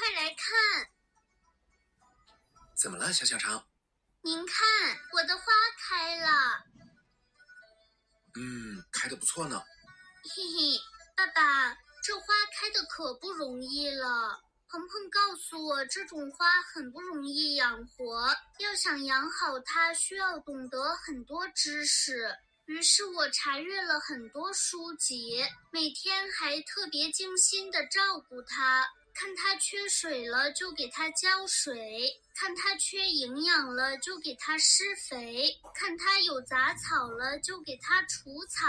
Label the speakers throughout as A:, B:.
A: 快来看！
B: 怎么了，小小肠？
A: 您看，我的花开了。
B: 嗯，开的不错呢。
A: 嘿嘿，爸爸，这花开的可不容易了。鹏鹏告诉我，这种花很不容易养活，要想养好它，需要懂得很多知识。于是我查阅了很多书籍，每天还特别精心的照顾它。看它缺水了，就给它浇水；看它缺营养了，就给它施肥；看它有杂草了，就给它除草。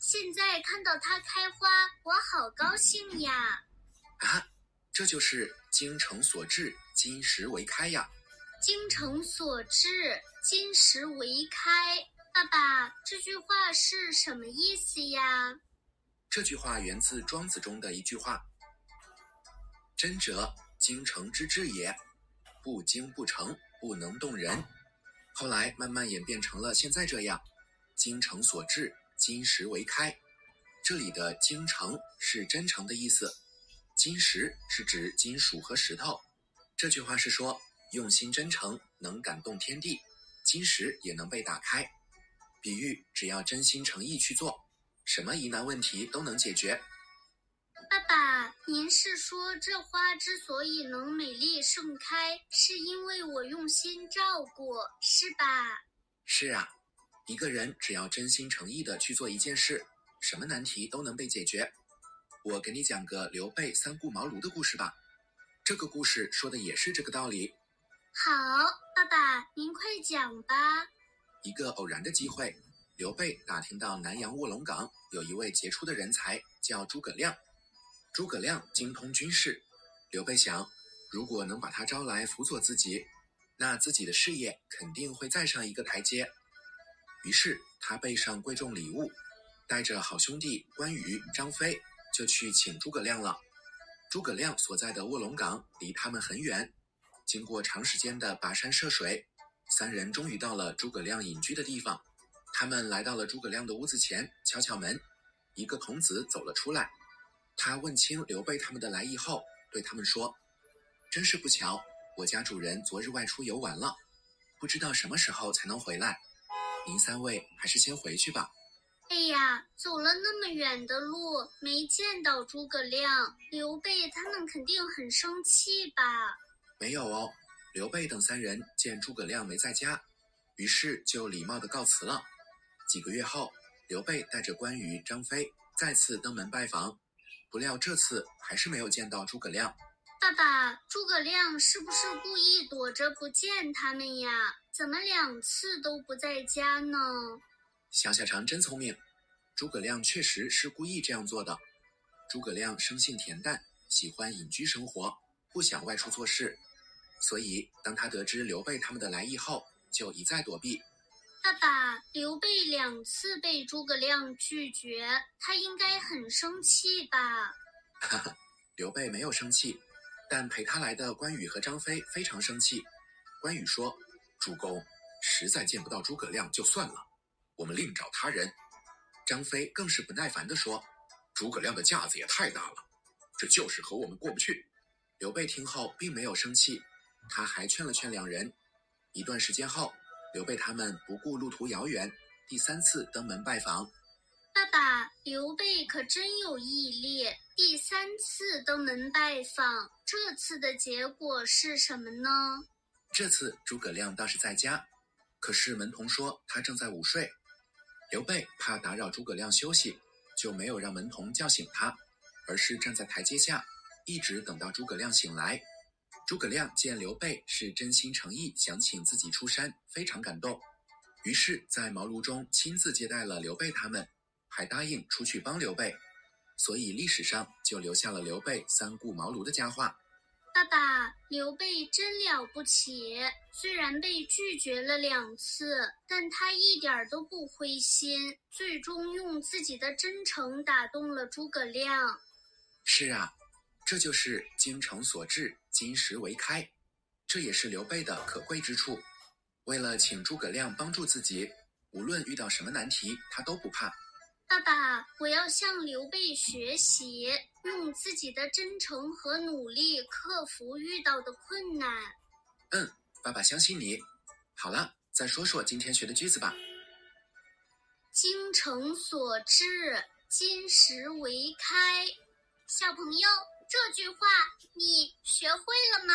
A: 现在看到它开花，我好高兴呀！
B: 啊，这就是精诚所至，金石为开呀！
A: 精诚所至，金石为开。爸爸，这句话是什么意思呀？
B: 这句话源自《庄子》中的一句话：“真者，精诚之至也。不精不诚，不能动人。”后来慢慢演变成了现在这样：“精诚所至，金石为开。”这里的“精诚”是真诚的意思，“金石”是指金属和石头。这句话是说，用心真诚能感动天地，金石也能被打开。比喻只要真心诚意去做，什么疑难问题都能解决。
A: 爸爸，您是说这花之所以能美丽盛开，是因为我用心照顾，是吧？
B: 是啊，一个人只要真心诚意的去做一件事，什么难题都能被解决。我给你讲个刘备三顾茅庐的故事吧，这个故事说的也是这个道理。
A: 好，爸爸，您快讲吧。
B: 一个偶然的机会，刘备打听到南阳卧龙岗有一位杰出的人才，叫诸葛亮。诸葛亮精通军事，刘备想，如果能把他招来辅佐自己，那自己的事业肯定会再上一个台阶。于是他备上贵重礼物，带着好兄弟关羽、张飞，就去请诸葛亮了。诸葛亮所在的卧龙岗离他们很远，经过长时间的跋山涉水。三人终于到了诸葛亮隐居的地方，他们来到了诸葛亮的屋子前，敲敲门。一个童子走了出来，他问清刘备他们的来意后，对他们说：“真是不巧，我家主人昨日外出游玩了，不知道什么时候才能回来。您三位还是先回去吧。”
A: 哎呀，走了那么远的路，没见到诸葛亮，刘备他们肯定很生气吧？
B: 没有哦。刘备等三人见诸葛亮没在家，于是就礼貌地告辞了。几个月后，刘备带着关羽、张飞再次登门拜访，不料这次还是没有见到诸葛亮。
A: 爸爸，诸葛亮是不是故意躲着不见他们呀？怎么两次都不在家呢？
B: 小小肠真聪明，诸葛亮确实是故意这样做的。诸葛亮生性恬淡，喜欢隐居生活，不想外出做事。所以，当他得知刘备他们的来意后，就一再躲避。
A: 爸爸，刘备两次被诸葛亮拒绝，他应该很生气吧？
B: 哈哈，刘备没有生气，但陪他来的关羽和张飞非常生气。关羽说：“主公，实在见不到诸葛亮就算了，我们另找他人。”张飞更是不耐烦地说：“诸葛亮的架子也太大了，这就是和我们过不去。”刘备听后并没有生气。他还劝了劝两人，一段时间后，刘备他们不顾路途遥远，第三次登门拜访。
A: 爸爸，刘备可真有毅力，第三次登门拜访，这次的结果是什么呢？
B: 这次诸葛亮倒是在家，可是门童说他正在午睡。刘备怕打扰诸葛亮休息，就没有让门童叫醒他，而是站在台阶下，一直等到诸葛亮醒来。诸葛亮见刘备是真心诚意想请自己出山，非常感动，于是，在茅庐中亲自接待了刘备他们，还答应出去帮刘备，所以历史上就留下了刘备三顾茅庐的佳话。
A: 爸爸，刘备真了不起，虽然被拒绝了两次，但他一点都不灰心，最终用自己的真诚打动了诸葛亮。
B: 是啊，这就是精诚所至。金石为开，这也是刘备的可贵之处。为了请诸葛亮帮助自己，无论遇到什么难题，他都不怕。
A: 爸爸，我要向刘备学习，用自己的真诚和努力克服遇到的困难。
B: 嗯，爸爸相信你。好了，再说说今天学的句子吧。
A: 精诚所至，金石为开。小朋友，这句话你学会了吗？